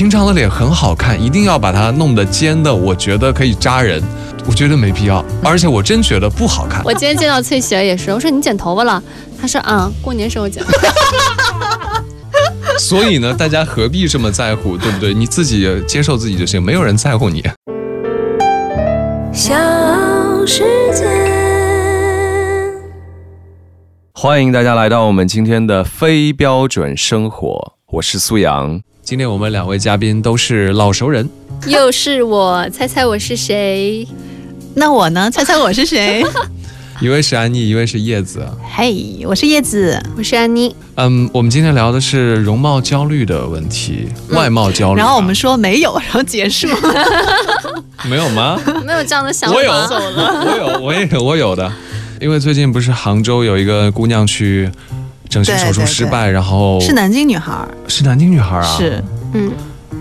平常的脸很好看，一定要把它弄得尖的，我觉得可以扎人，我觉得没必要，而且我真觉得不好看。我今天见到翠喜儿也是，我说你剪头发了，她说啊，过年时候剪。所以呢，大家何必这么在乎，对不对？你自己接受自己就行，没有人在乎你。小世界，欢迎大家来到我们今天的非标准生活，我是苏阳。今天我们两位嘉宾都是老熟人，又是我，猜猜我是谁？那我呢？猜猜我是谁？一位是安妮，一位是叶子。嘿，我是叶子，我是安妮。嗯，我们今天聊的是容貌焦虑的问题，外貌焦虑。然后我们说没有，然后结束。没有吗？没有这样的想法。我有，我有，我也有，我有的。因为最近不是杭州有一个姑娘去整形手术失败，然后是南京女孩，是南京女孩啊。是，嗯，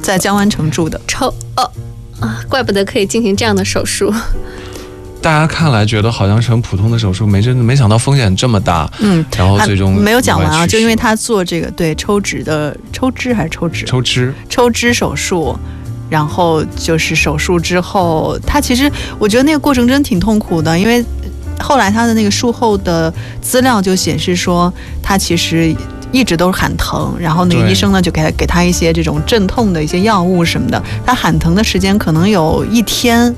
在江湾城住的。抽哦啊，怪不得可以进行这样的手术。大家看来觉得好像是很普通的手术，没真没想到风险这么大。嗯，然后最终没有讲完啊，就因为他做这个对抽脂的抽脂还是抽脂？抽脂抽脂手术，然后就是手术之后，他其实我觉得那个过程真挺痛苦的，因为后来他的那个术后的资料就显示说，他其实一直都是喊疼，然后那个医生呢就给他给他一些这种镇痛的一些药物什么的，他喊疼的时间可能有一天。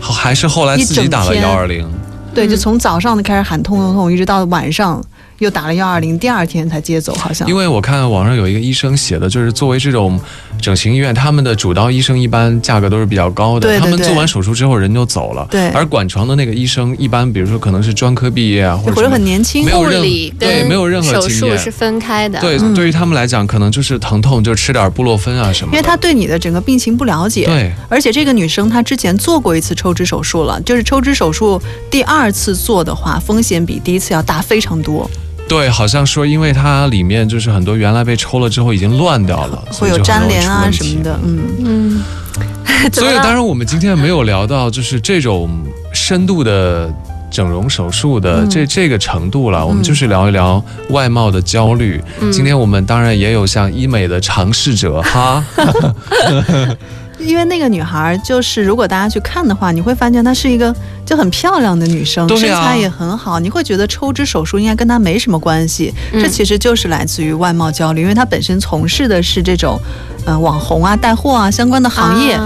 还是后来自己打了幺二零，对，就从早上开始喊痛痛痛，一直到晚上。又打了幺二零，第二天才接走，好像。因为我看网上有一个医生写的，就是作为这种整形医院，他们的主刀医生一般价格都是比较高的。对他们做完手术之后人就走了。对。而管床的那个医生，一般比如说可能是专科毕业啊，或者很年轻，没有任对没有任何手术是分开的。对，对于他们来讲，可能就是疼痛就吃点布洛芬啊什么。因为他对你的整个病情不了解。对。而且这个女生她之前做过一次抽脂手术了，就是抽脂手术第二次做的话，风险比第一次要大非常多。对，好像说，因为它里面就是很多原来被抽了之后已经乱掉了，会有粘连啊什么的，嗯嗯。所以当然我们今天没有聊到就是这种深度的整容手术的这这个程度了，我们就是聊一聊外貌的焦虑。今天我们当然也有像医美的尝试者哈。因为那个女孩，就是如果大家去看的话，你会发现她是一个就很漂亮的女生，身材也很好。你会觉得抽脂手术应该跟她没什么关系，这其实就是来自于外貌焦虑，因为她本身从事的是这种，呃，网红啊、带货啊相关的行业。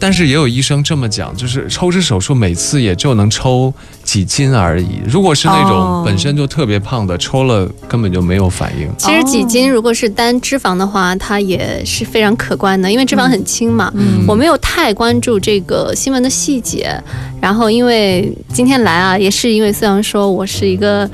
但是也有医生这么讲，就是抽脂手术每次也就能抽几斤而已。如果是那种本身就特别胖的，抽了根本就没有反应。其实几斤如果是单脂肪的话，它也是非常可观的，因为脂肪很轻嘛。我没有太关注这个新闻的细节，然后因为今天来啊，也是因为虽然说我是一个。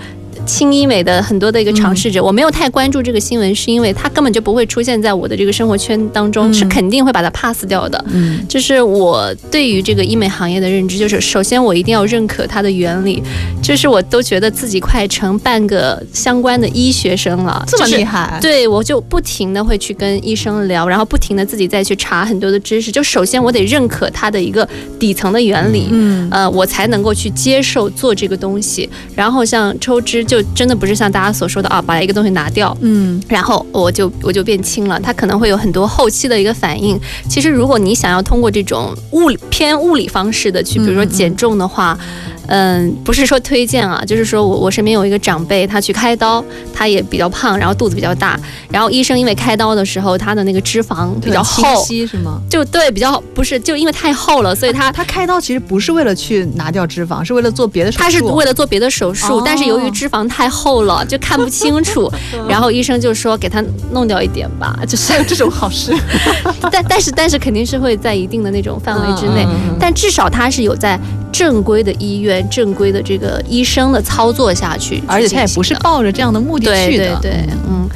轻医美的很多的一个尝试者，我没有太关注这个新闻，是因为它根本就不会出现在我的这个生活圈当中，是肯定会把它 pass 掉的。嗯，就是我对于这个医美行业的认知，就是首先我一定要认可它的原理，就是我都觉得自己快成半个相关的医学生了，这么厉害？对，我就不停的会去跟医生聊，然后不停的自己再去查很多的知识。就首先我得认可它的一个底层的原理，嗯，呃，我才能够去接受做这个东西。然后像抽脂就。就真的不是像大家所说的啊，把一个东西拿掉，嗯，然后我就我就变轻了。它可能会有很多后期的一个反应。其实如果你想要通过这种物理偏物理方式的去，比如说减重的话。嗯，不是说推荐啊，就是说我我身边有一个长辈，他去开刀，他也比较胖，然后肚子比较大，然后医生因为开刀的时候他的那个脂肪比较厚，是吗？就对，比较不是，就因为太厚了，所以他他开刀其实不是为了去拿掉脂肪，是为了做别的手术。他是为了做别的手术，但是由于脂肪太厚了，就看不清楚，然后医生就说给他弄掉一点吧，就是这种好事。但但是但是肯定是会在一定的那种范围之内，但至少他是有在正规的医院。正规的这个医生的操作下去，而且他也不是抱着这样的目的去的，对对对，嗯，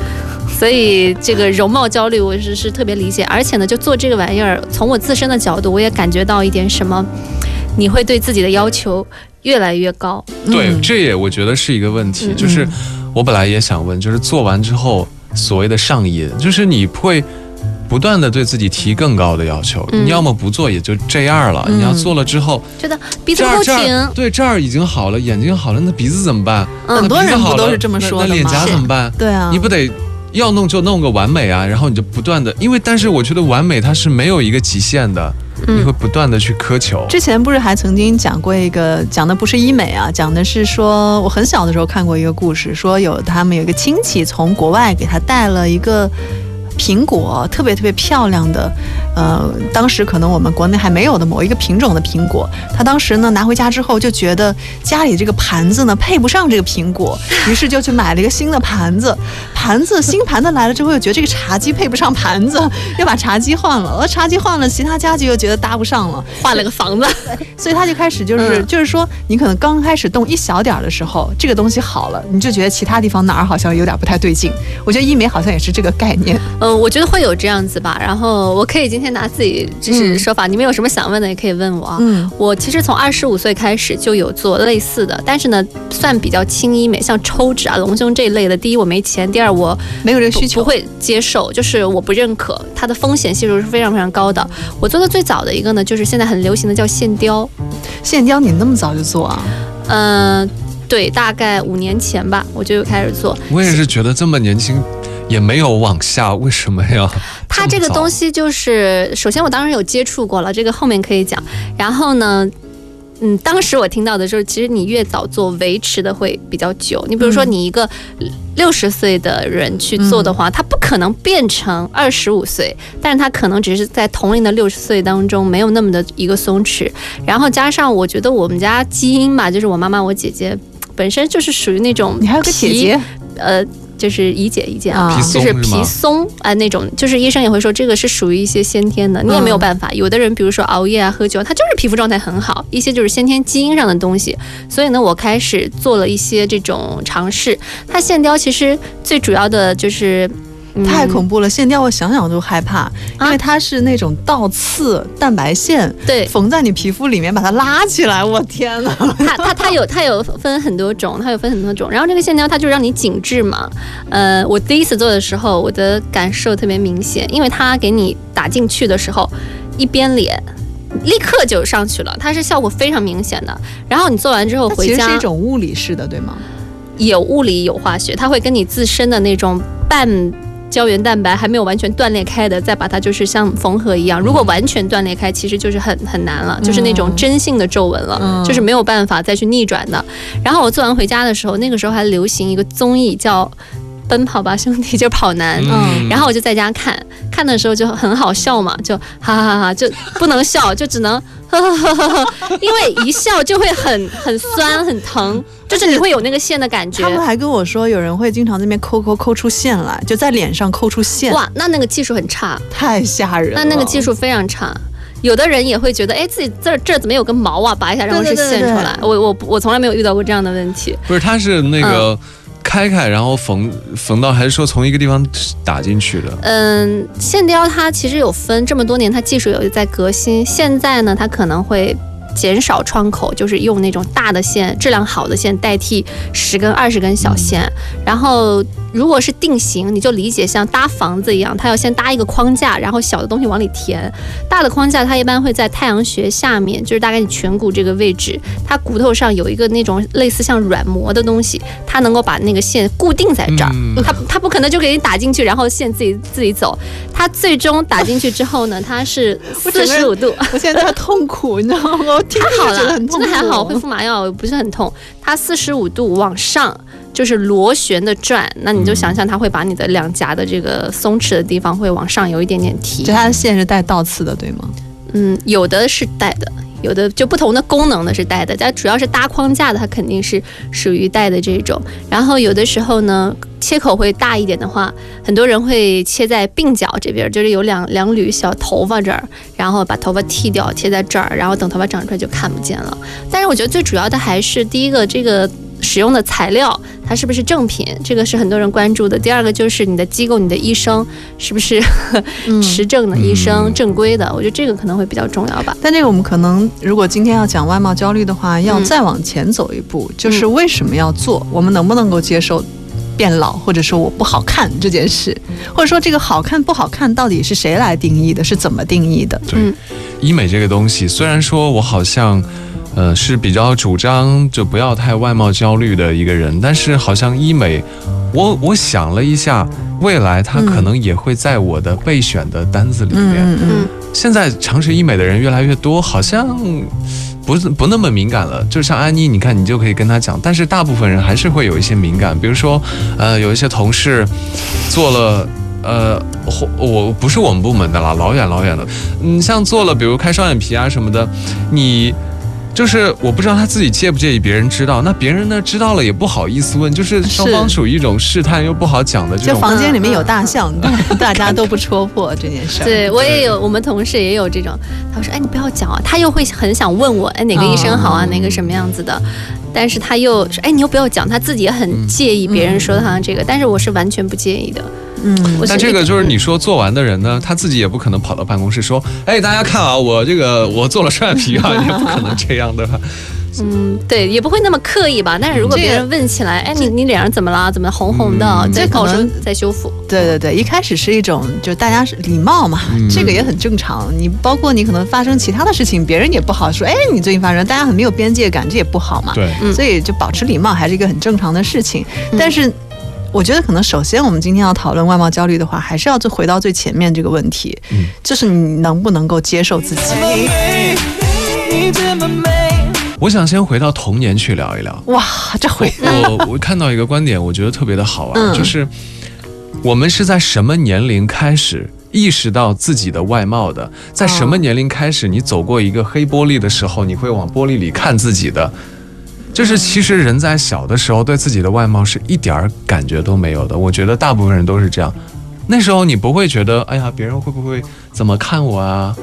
所以这个容貌焦虑我是是特别理解，而且呢，就做这个玩意儿，从我自身的角度，我也感觉到一点什么，你会对自己的要求越来越高。对，这也我觉得是一个问题，就是我本来也想问，就是做完之后所谓的上瘾，就是你会。不断的对自己提更高的要求，你要么不做也就这样了，你要做了之后，觉得鼻子不挺，对这儿已经好了，眼睛好了，那鼻子怎么办？很多人不都是这么说那脸颊怎么办？对啊，你不得要弄就弄个完美啊，然后你就不断的，因为但是我觉得完美它是没有一个极限的，你会不断的去苛求。之前不是还曾经讲过一个，讲的不是医美啊，讲的是说我很小的时候看过一个故事，说有他们有一个亲戚从国外给他带了一个。苹果特别特别漂亮的，呃，当时可能我们国内还没有的某一个品种的苹果，他当时呢拿回家之后就觉得家里这个盘子呢配不上这个苹果，于是就去买了一个新的盘子。盘子新盘子来了之后，又觉得这个茶几配不上盘子，又把茶几换了。而茶几换了，其他家具又觉得搭不上了，换了个房子。所以 他就开始就是就是说，你可能刚开始动一小点儿的时候，这个东西好了，你就觉得其他地方哪儿好像有点不太对劲。我觉得医美好像也是这个概念。嗯，我觉得会有这样子吧。然后我可以今天拿自己就是说法，你们有什么想问的也可以问我啊。嗯，我其实从二十五岁开始就有做类似的，但是呢，算比较轻医美，像抽脂啊、隆胸这一类的。第一，我没钱；第二，我没有这个需求，不会接受，就是我不认可，它的风险系数是非常非常高的。我做的最早的一个呢，就是现在很流行的叫线雕。线雕你那么早就做啊？嗯，对，大概五年前吧，我就开始做。我也是觉得这么年轻。也没有往下，为什么呀？它这个东西就是，首先我当时有接触过了，这个后面可以讲。然后呢，嗯，当时我听到的就是，其实你越早做，维持的会比较久。你比如说，你一个六十岁的人去做的话，他不可能变成二十五岁，但是他可能只是在同龄的六十岁当中没有那么的一个松弛。然后加上，我觉得我们家基因吧，就是我妈妈、我姐姐本身就是属于那种，你还有个姐姐，呃。就是怡姐怡姐啊，就是皮松啊那种，就是医生也会说这个是属于一些先天的，你也没有办法。有的人比如说熬夜啊、喝酒，他就是皮肤状态很好，一些就是先天基因上的东西。所以呢，我开始做了一些这种尝试。它线雕其实最主要的就是。太恐怖了，线雕我想想都害怕，因为它是那种倒刺蛋白线，对，缝在你皮肤里面把它拉起来，我天呐，它它它有它有分很多种，它有分很多种，然后这个线雕它就让你紧致嘛，呃，我第一次做的时候我的感受特别明显，因为它给你打进去的时候，一边脸立刻就上去了，它是效果非常明显的。然后你做完之后回家，其实是一种物理式的，对吗？有物理有化学，它会跟你自身的那种半。胶原蛋白还没有完全断裂开的，再把它就是像缝合一样。如果完全断裂开，其实就是很很难了，就是那种真性的皱纹了，就是没有办法再去逆转的。然后我做完回家的时候，那个时候还流行一个综艺叫《奔跑吧兄弟》，就是跑男。嗯。然后我就在家看，看的时候就很好笑嘛，就哈哈哈哈，就不能笑，就只能呵呵呵呵呵，因为一笑就会很 很酸很疼。就是你会有那个线的感觉。他们还跟我说，有人会经常那边抠抠抠出线来，就在脸上抠出线。哇，那那个技术很差，太吓人。那那个技术非常差。有的人也会觉得，哎，自己这这怎么有个毛啊？拔一下然后是线出来。我我我从来没有遇到过这样的问题。不是，他是那个开开，然后缝缝到，还是说从一个地方打进去的？嗯，线雕它其实有分，这么多年它技术有在革新。现在呢，它可能会。减少窗口，就是用那种大的线，质量好的线代替十根、二十根小线，然后。如果是定型，你就理解像搭房子一样，它要先搭一个框架，然后小的东西往里填。大的框架它一般会在太阳穴下面，就是大概你颧骨这个位置，它骨头上有一个那种类似像软膜的东西，它能够把那个线固定在这儿。它它不可能就给你打进去，然后线自己自己走。它最终打进去之后呢，它是四十五度。我现在痛苦，你知道吗？我听好了，真的还好，恢复麻药，不是很痛。它四十五度往上。就是螺旋的转，那你就想象它会把你的两颊的这个松弛的地方会往上有一点点提。就它的线是带倒刺的，对吗？嗯，有的是带的，有的就不同的功能的是带的，但主要是搭框架的，它肯定是属于带的这种。然后有的时候呢，切口会大一点的话，很多人会切在鬓角这边，就是有两两缕小头发这儿，然后把头发剃掉，贴在这儿，然后等头发长出来就看不见了。但是我觉得最主要的还是第一个这个。使用的材料它是不是正品？这个是很多人关注的。第二个就是你的机构、你的医生是不是 持证的医生、正规的？我觉得这个可能会比较重要吧。但这个我们可能如果今天要讲外貌焦虑的话，要再往前走一步，就是为什么要做？我们能不能够接受？变老，或者说我不好看这件事，或者说这个好看不好看到底是谁来定义的？是怎么定义的？对，医美这个东西，虽然说我好像。呃，是比较主张就不要太外貌焦虑的一个人，但是好像医美，我我想了一下，未来它可能也会在我的备选的单子里面。嗯嗯。现在尝试医美的人越来越多，好像不是不那么敏感了。就像安妮，你看你就可以跟他讲，但是大部分人还是会有一些敏感，比如说，呃，有一些同事做了，呃，我不是我们部门的啦，老远老远的，嗯，像做了，比如开双眼皮啊什么的，你。就是我不知道他自己介不介意别人知道，那别人呢知道了也不好意思问，就是双方处于一种试探又不好讲的这种。就房间里面有大象，大家都不戳破这件事。对我也有，我们同事也有这种。他说：“哎，你不要讲啊。”他又会很想问我：“哎，哪个医生好啊？哪个什么样子的？”但是他又说：“哎，你又不要讲。”他自己也很介意别人说他这个，但是我是完全不介意的。嗯，但这个就是你说做完的人呢，他自己也不可能跑到办公室说，哎，大家看啊，我这个我做了双眼皮啊，也不可能这样的。嗯，对，也不会那么刻意吧。但是如果别人问起来，哎，你你脸上怎么了？怎么红红的？在可能在修复。对对对，一开始是一种就大家是礼貌嘛，这个也很正常。你包括你可能发生其他的事情，别人也不好说，哎，你最近发生，大家很没有边界感，这也不好嘛。对，所以就保持礼貌还是一个很正常的事情。但是。我觉得可能首先我们今天要讨论外貌焦虑的话，还是要就回到最前面这个问题，嗯，就是你能不能够接受自己。我想先回到童年去聊一聊。哇，这回我我看到一个观点，我觉得特别的好玩，就是我们是在什么年龄开始意识到自己的外貌的？在什么年龄开始，你走过一个黑玻璃的时候，你会往玻璃里看自己的？就是其实人在小的时候对自己的外貌是一点儿感觉都没有的，我觉得大部分人都是这样。那时候你不会觉得，哎呀，别人会不会怎么看我啊？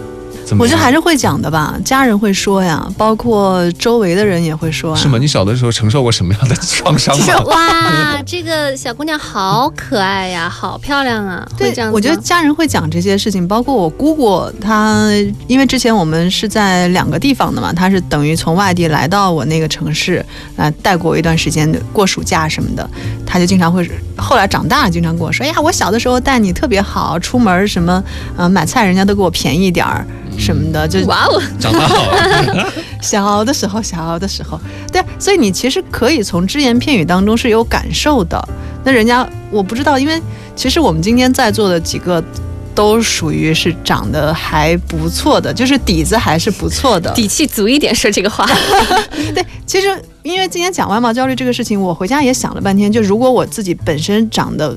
我觉得还是会讲的吧，家人会说呀，包括周围的人也会说。是吗？你小的时候承受过什么样的创伤？是 哇，这个小姑娘好可爱呀，好漂亮啊！对，这样。我觉得家人会讲这些事情，包括我姑姑，她因为之前我们是在两个地方的嘛，她是等于从外地来到我那个城市，呃，带过我一段时间的过暑假什么的，她就经常会，后来长大了经常跟我说，哎呀，我小的时候带你特别好，出门什么，呃，买菜人家都给我便宜点儿。什么的，就哇哦，长得好。小的时候，小的时候，对，所以你其实可以从只言片语当中是有感受的。那人家我不知道，因为其实我们今天在座的几个都属于是长得还不错的，就是底子还是不错的，底气足一点说这个话。对，其实因为今天讲外貌焦虑这个事情，我回家也想了半天，就如果我自己本身长得。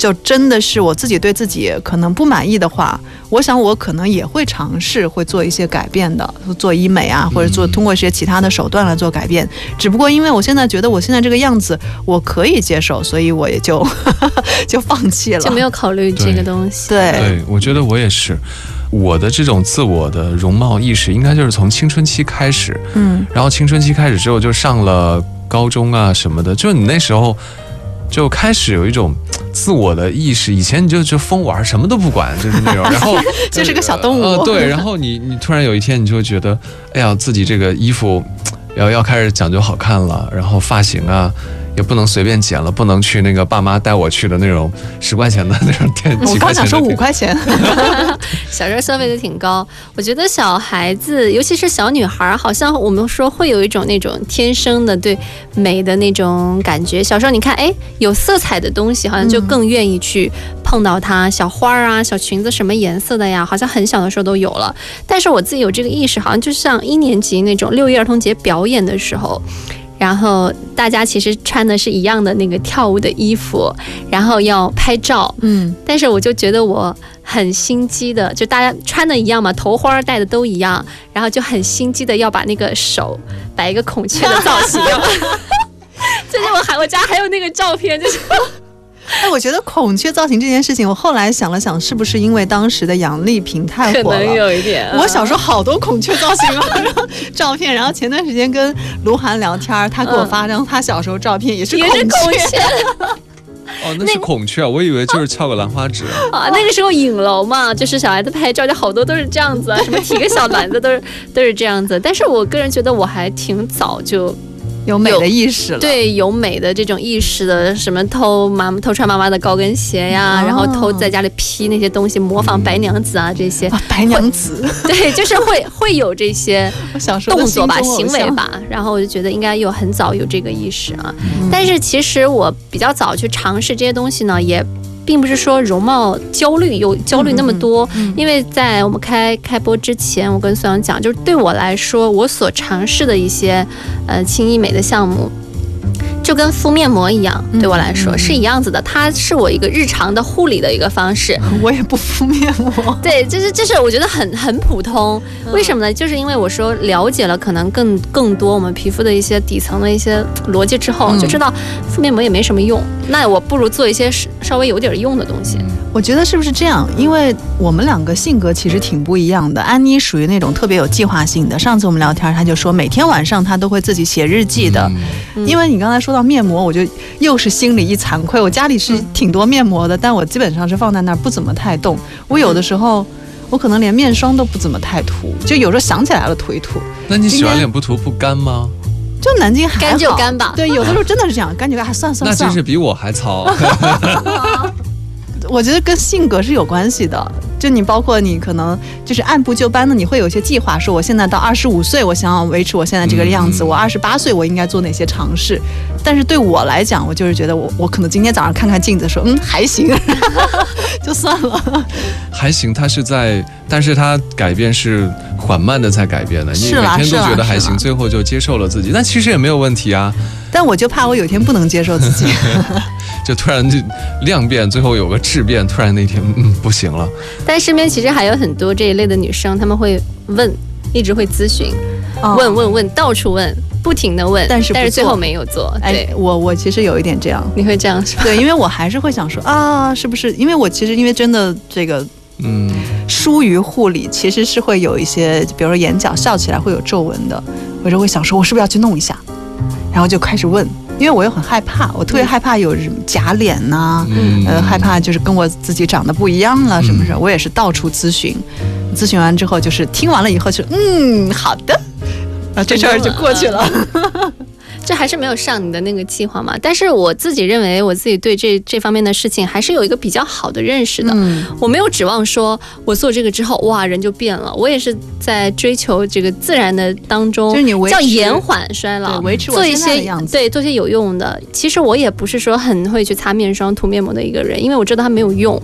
就真的是我自己对自己可能不满意的话，我想我可能也会尝试会做一些改变的，做医美啊，或者做通过一些其他的手段来做改变。只不过因为我现在觉得我现在这个样子我可以接受，所以我也就 就放弃了，就没有考虑这个东西。对，对我觉得我也是，我的这种自我的容貌意识应该就是从青春期开始，嗯，然后青春期开始之后就上了高中啊什么的，就你那时候就开始有一种。自我的意识，以前你就就疯玩，什么都不管，就是那种，然后就是个小动物。呃，对，然后你你突然有一天，你就会觉得，哎呀，自己这个衣服要要开始讲究好看了，然后发型啊。也不能随便捡了，不能去那个爸妈带我去的那种十块钱的那种店。我刚想说五块钱。小时候消费的挺高，我觉得小孩子，尤其是小女孩，好像我们说会有一种那种天生的对美的那种感觉。小时候你看，哎，有色彩的东西，好像就更愿意去碰到它。小花儿啊，小裙子什么颜色的呀？好像很小的时候都有了。但是我自己有这个意识，好像就像一年级那种六一儿童节表演的时候。然后大家其实穿的是一样的那个跳舞的衣服，然后要拍照，嗯，但是我就觉得我很心机的，就大家穿的一样嘛，头花戴的都一样，然后就很心机的要把那个手摆一个孔雀的造型，就是我还我家还有那个照片，就是。哎，我觉得孔雀造型这件事情，我后来想了想，是不是因为当时的杨丽萍太火了？可能有一点。我小时候好多孔雀造型啊，照片。然后前段时间跟卢涵聊天，他给我发张他小时候照片，也是孔雀。哦，那是孔雀，我以为就是翘个兰花指。啊，那个时候影楼嘛，就是小孩子拍照就好多都是这样子啊，什么提个小篮子都是都是这样子。但是我个人觉得我还挺早就。有美的意识了。对，有美的这种意识的，什么偷妈偷穿妈妈的高跟鞋呀，然后偷在家里披那些东西，模仿白娘子啊这些。白娘子，对，就是会会有这些动作吧、行为吧。然后我就觉得应该有很早有这个意识啊。但是其实我比较早去尝试这些东西呢，也。并不是说容貌焦虑有焦虑那么多，因为在我们开开播之前，我跟孙阳讲，就是对我来说，我所尝试的一些呃轻医美的项目。就跟敷面膜一样，对我来说是一样子的。它是我一个日常的护理的一个方式。我也不敷面膜。对，就是就是，我觉得很很普通。为什么呢？就是因为我说了解了可能更更多我们皮肤的一些底层的一些 逻辑之后，就知道敷面膜也没什么用。那我不如做一些稍微有点用的东西。我觉得是不是这样？因为我们两个性格其实挺不一样的。安妮属于那种特别有计划性的。上次我们聊天，她就说每天晚上她都会自己写日记的。因为你刚才说到面膜，我就又是心里一惭愧。我家里是挺多面膜的，但我基本上是放在那儿不怎么太动。我有的时候，我可能连面霜都不怎么太涂，就有时候想起来了涂一涂。那你洗完脸不涂不干吗？就南京还干就干吧。对，有的时候真的是这样，干就干，还算算算。那真是比我还糙。我觉得跟性格是有关系的，就你包括你可能就是按部就班的，你会有一些计划，说我现在到二十五岁，我想要维持我现在这个样子，我二十八岁我应该做哪些尝试。但是对我来讲，我就是觉得我我可能今天早上看看镜子，说嗯还行，就算了。还行，他是在，但是他改变是缓慢的在改变的，你每天都觉得还行，最后就接受了自己，但其实也没有问题啊。但我就怕我有一天不能接受自己。就突然就量变，最后有个质变，突然那天嗯不行了。但身边其实还有很多这一类的女生，她们会问，一直会咨询，问问问，到处问，不停的问，但是但是最后没有做。哎，我我其实有一点这样，你会这样说？对，因为我还是会想说啊，是不是？因为我其实因为真的这个嗯疏于护理，其实是会有一些，比如说眼角笑起来会有皱纹的，我就会想说，我是不是要去弄一下？然后就开始问。因为我又很害怕，我特别害怕有假脸呐，呃，害怕就是跟我自己长得不一样了，什么事？我也是到处咨询，咨询完之后就是听完了以后就嗯，好的，啊，这事儿就过去了。这还是没有上你的那个计划嘛？但是我自己认为，我自己对这这方面的事情还是有一个比较好的认识的。嗯，我没有指望说我做这个之后，哇，人就变了。我也是在追求这个自然的当中，就是你叫延缓衰老，维持做一些对做些有用的。其实我也不是说很会去擦面霜、涂面膜的一个人，因为我知道它没有用。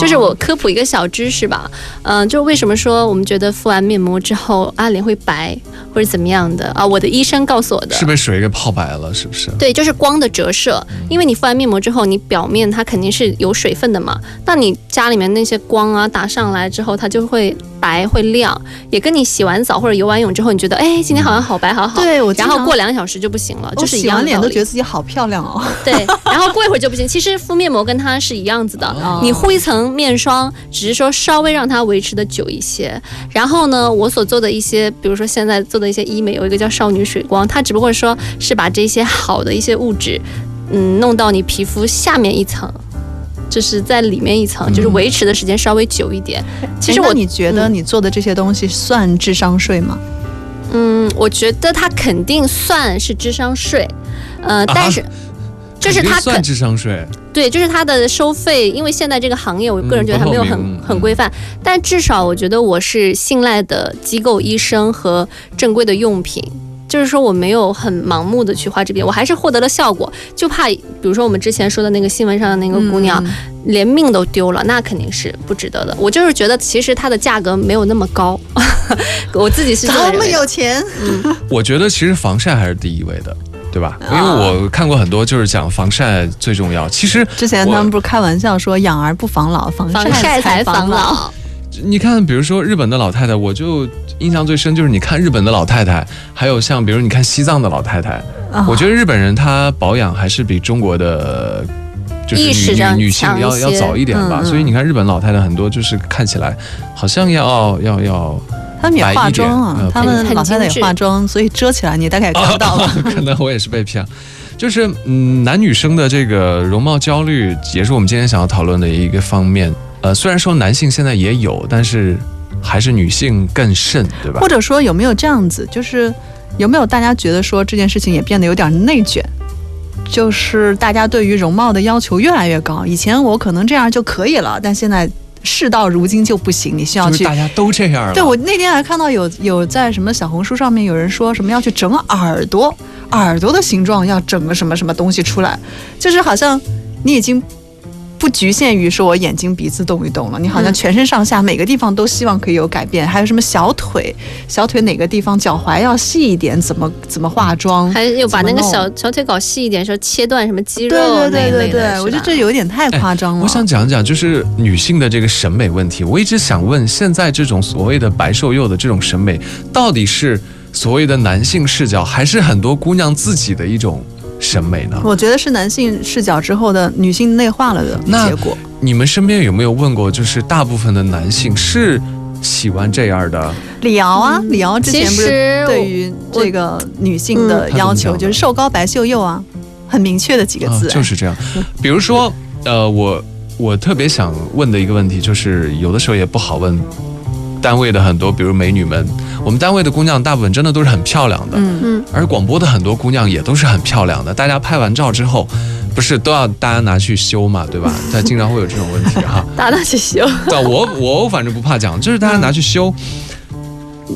就是我科普一个小知识吧，嗯，就为什么说我们觉得敷完面膜之后啊脸会白或者怎么样的啊？我的医生告诉我的，是被水给泡。泡白了是不是？对，就是光的折射。因为你敷完面膜之后，你表面它肯定是有水分的嘛。那你家里面那些光啊打上来之后，它就会白会亮。也跟你洗完澡或者游完泳之后，你觉得哎今天好像好白好好。对，我然后过两个小时就不行了，就是洗完脸都觉得自己好漂亮哦。对，然后过一会儿就不行。其实敷面膜跟它是一样子的，你敷一层面霜，只是说稍微让它维持的久一些。然后呢，我所做的一些，比如说现在做的一些医美，有一个叫少女水光，它只不过说。是把这些好的一些物质，嗯，弄到你皮肤下面一层，就是在里面一层，就是维持的时间稍微久一点。其实我你觉得你做的这些东西算智商税吗？嗯，我觉得它肯定算是智商税，呃，但是就是它算智商税，对，就是它的收费，因为现在这个行业，我个人觉得还没有很很规范，但至少我觉得我是信赖的机构医生和正规的用品。就是说我没有很盲目的去花这边，我还是获得了效果。就怕比如说我们之前说的那个新闻上的那个姑娘，连命都丢了，那肯定是不值得的。我就是觉得其实它的价格没有那么高，我自己是这么有钱。嗯，我觉得其实防晒还是第一位的，对吧？因为我看过很多就是讲防晒最重要。其实之前他们不是开玩笑说养儿不防老，防晒才防老。你看，比如说日本的老太太，我就印象最深就是你看日本的老太太，还有像比如你看西藏的老太太，我觉得日本人她保养还是比中国的就是女女性要要早一点吧。所以你看日本老太太很多就是看起来好像要要要，他们也化妆啊，他们老太太也化妆，所以遮起来你大概也看不到了。可能我也是被骗，就是嗯，男女生的这个容貌焦虑也是我们今天想要讨论的一个方面。呃，虽然说男性现在也有，但是还是女性更甚，对吧？或者说有没有这样子，就是有没有大家觉得说这件事情也变得有点内卷？就是大家对于容貌的要求越来越高。以前我可能这样就可以了，但现在事到如今就不行，你需要去。大家都这样了。对我那天还看到有有在什么小红书上面有人说什么要去整耳朵，耳朵的形状要整个什么什么东西出来，就是好像你已经。不局限于说我眼睛鼻子动一动了，你好像全身上下每个地方都希望可以有改变。还有什么小腿，小腿哪个地方脚踝要细一点，怎么怎么化妆？还有把那个小小腿搞细一点，说切断什么肌肉对对对对对，我觉得这有点太夸张了。我想讲讲就是女性的这个审美问题。我一直想问，现在这种所谓的白瘦幼的这种审美，到底是所谓的男性视角，还是很多姑娘自己的一种？审美呢？我觉得是男性视角之后的女性内化了的结果。你们身边有没有问过？就是大部分的男性是喜欢这样的？李敖啊，李敖之前不是对于这个女性的要求就是瘦高白秀幼啊，很明确的几个字。就是这样。比如说，呃，我我特别想问的一个问题就是，有的时候也不好问。单位的很多，比如美女们，我们单位的姑娘大部分真的都是很漂亮的，嗯嗯，而广播的很多姑娘也都是很漂亮的。大家拍完照之后，不是都要大家拿去修嘛，对吧？但经常会有这种问题哈。大家拿去修？对，我我反正不怕讲，就是大家拿去修。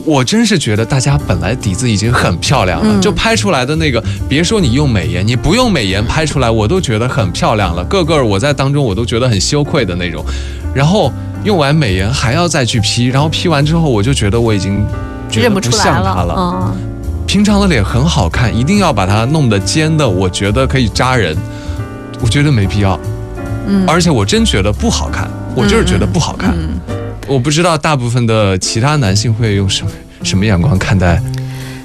我真是觉得大家本来底子已经很漂亮了，就拍出来的那个，别说你用美颜，你不用美颜拍出来，我都觉得很漂亮了。个个我在当中我都觉得很羞愧的那种，然后。用完美颜还要再去 P，然后 P 完之后我就觉得我已经认不出像他了。嗯，平常的脸很好看，一定要把它弄得尖的，我觉得可以扎人。我觉得没必要。嗯，而且我真觉得不好看，我就是觉得不好看。我不知道大部分的其他男性会用什么什么眼光看待。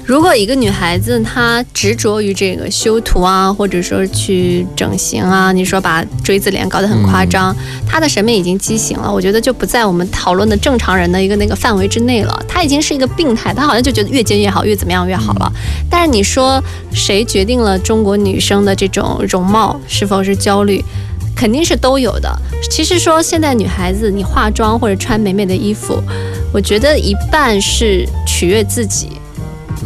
如果一个女孩子她执着于这个修图啊，或者说去整形啊，你说把锥子脸搞得很夸张，她的审美已经畸形了，我觉得就不在我们讨论的正常人的一个那个范围之内了。她已经是一个病态，她好像就觉得越尖越好，越怎么样越好了。但是你说谁决定了中国女生的这种容貌是否是焦虑？肯定是都有的。其实说现在女孩子你化妆或者穿美美的衣服，我觉得一半是取悦自己。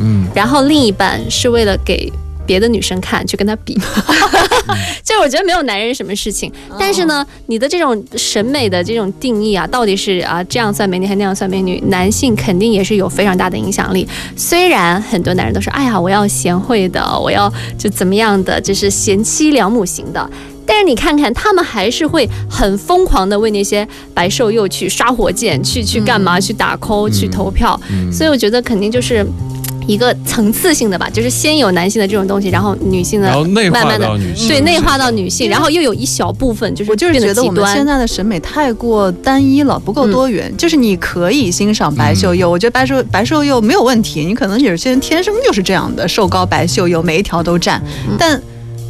嗯，然后另一半是为了给别的女生看，去跟她比，就我觉得没有男人什么事情。但是呢，你的这种审美的这种定义啊，到底是啊这样算美女还那样算美女？男性肯定也是有非常大的影响力。虽然很多男人都说，哎呀，我要贤惠的，我要就怎么样的，就是贤妻良母型的。但是你看看，他们还是会很疯狂的为那些白瘦幼去刷火箭，去去干嘛？去打 call，去投票。所以我觉得肯定就是。一个层次性的吧，就是先有男性的这种东西，然后女性的慢慢的对内化到女性，然后又有一小部分就是我就是觉得我们现在的审美太过单一了，不够多元。就是你可以欣赏白秀幼，我觉得白瘦白瘦幼没有问题，你可能有些人天生就是这样的，瘦高白秀幼，每一条都占，但。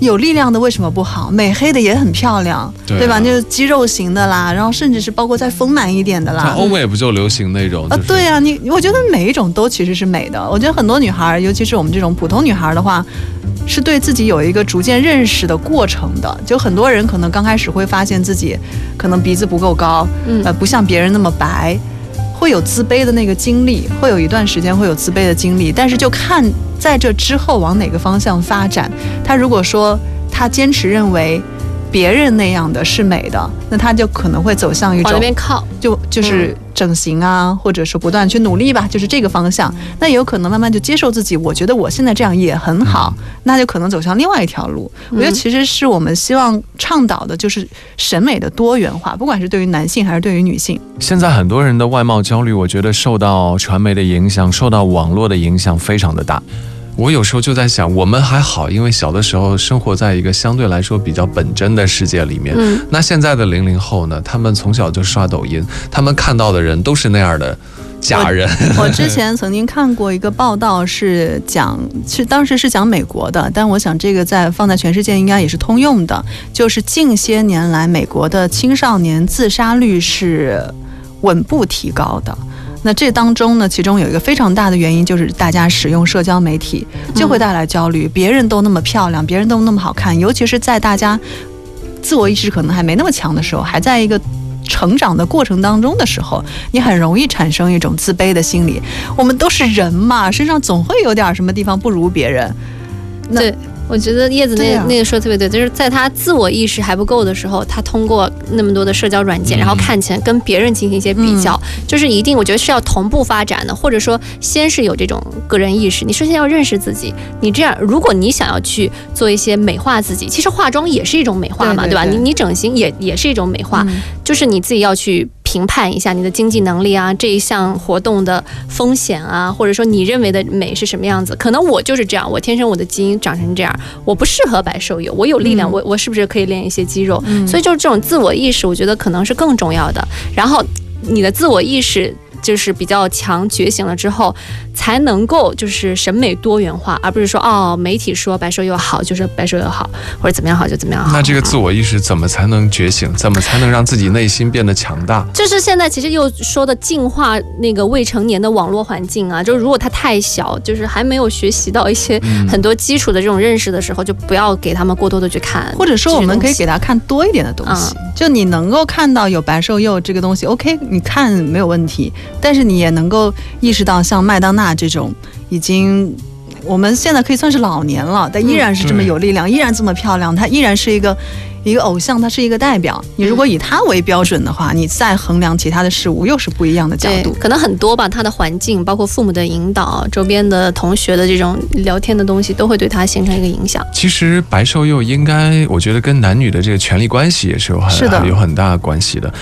有力量的为什么不好？美黑的也很漂亮，对吧？就是肌肉型的啦，然后甚至是包括再丰满一点的啦。欧美不就流行那种？啊，对呀，你我觉得每一种都其实是美的。我觉得很多女孩，尤其是我们这种普通女孩的话，是对自己有一个逐渐认识的过程的。就很多人可能刚开始会发现自己可能鼻子不够高，呃，不像别人那么白。会有自卑的那个经历，会有一段时间会有自卑的经历，但是就看在这之后往哪个方向发展。他如果说他坚持认为。别人那样的是美的，那他就可能会走向一种往那边靠，就就是整形啊，或者是不断去努力吧，就是这个方向。那也有可能慢慢就接受自己，我觉得我现在这样也很好，那就可能走向另外一条路。我觉得其实是我们希望倡导的，就是审美的多元化，不管是对于男性还是对于女性。现在很多人的外貌焦虑，我觉得受到传媒的影响，受到网络的影响非常的大。我有时候就在想，我们还好，因为小的时候生活在一个相对来说比较本真的世界里面。嗯，那现在的零零后呢？他们从小就刷抖音，他们看到的人都是那样的假人。我 之前曾经看过一个报道，是讲，是当时是讲美国的，但我想这个在放在全世界应该也是通用的，就是近些年来美国的青少年自杀率是稳步提高的。那这当中呢，其中有一个非常大的原因，就是大家使用社交媒体就会带来焦虑。别人都那么漂亮，别人都那么好看，尤其是在大家自我意识可能还没那么强的时候，还在一个成长的过程当中的时候，你很容易产生一种自卑的心理。我们都是人嘛，身上总会有点什么地方不如别人。对。我觉得叶子那那个说的特别对，就是在他自我意识还不够的时候，他通过那么多的社交软件，然后看起来跟别人进行一些比较，就是一定我觉得是要同步发展的，或者说先是有这种个人意识，你首先要认识自己，你这样，如果你想要去做一些美化自己，其实化妆也是一种美化嘛，对吧？你你整形也也是一种美化，就是你自己要去。评判一下你的经济能力啊，这一项活动的风险啊，或者说你认为的美是什么样子？可能我就是这样，我天生我的基因长成这样，我不适合白瘦幼，我有力量，我我是不是可以练一些肌肉？所以就是这种自我意识，我觉得可能是更重要的。然后你的自我意识。就是比较强觉醒了之后，才能够就是审美多元化，而不是说哦，媒体说白瘦幼好就是白瘦幼好，或者怎么样好就怎么样好。那这个自我意识怎么才能觉醒？怎么才能让自己内心变得强大？就是现在其实又说的净化那个未成年的网络环境啊，就是如果他太小，就是还没有学习到一些很多基础的这种认识的时候，就不要给他们过多的去看。或者说我们可以给他看多一点的东西，就你能够看到有白瘦幼这个东西，OK，你看没有问题。但是你也能够意识到，像麦当娜这种已经我们现在可以算是老年了，但依然是这么有力量，依然这么漂亮，她依然是一个一个偶像，他是一个代表。你如果以他为标准的话，你再衡量其他的事物，又是不一样的角度。可能很多吧，他的环境，包括父母的引导，周边的同学的这种聊天的东西，都会对他形成一个影响。其实白瘦幼应该，我觉得跟男女的这个权力关系也是有很有很大关系的。